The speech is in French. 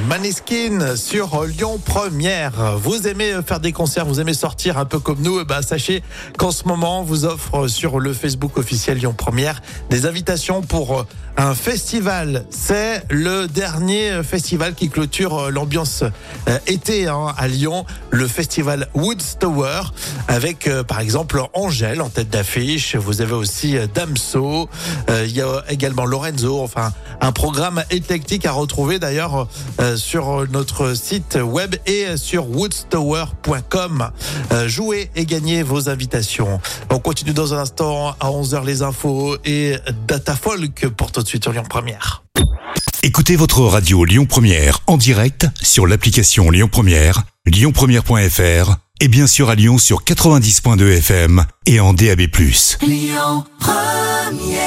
Maneskin sur Lyon Première. Vous aimez faire des concerts, vous aimez sortir un peu comme nous, eh ben, sachez qu'en ce moment, on vous offre sur le Facebook officiel Lyon Première des invitations pour un festival. C'est le dernier festival qui clôture l'ambiance euh, été hein, à Lyon, le festival Woodstower, avec euh, par exemple Angèle en tête d'affiche. Vous avez aussi euh, Damso, euh, il y a également Lorenzo, enfin un programme éclectique à retrouver d'ailleurs euh, sur notre site web et sur woodstower.com. Euh, jouez et gagnez vos invitations. On continue dans un instant à 11h les infos et Data Folk pour tout de suite sur Lyon Première. Écoutez votre radio Lyon Première en direct sur l'application Lyon Première, lyonpremière.fr et bien sûr à Lyon sur 90.2 FM et en DAB+. Lyon Première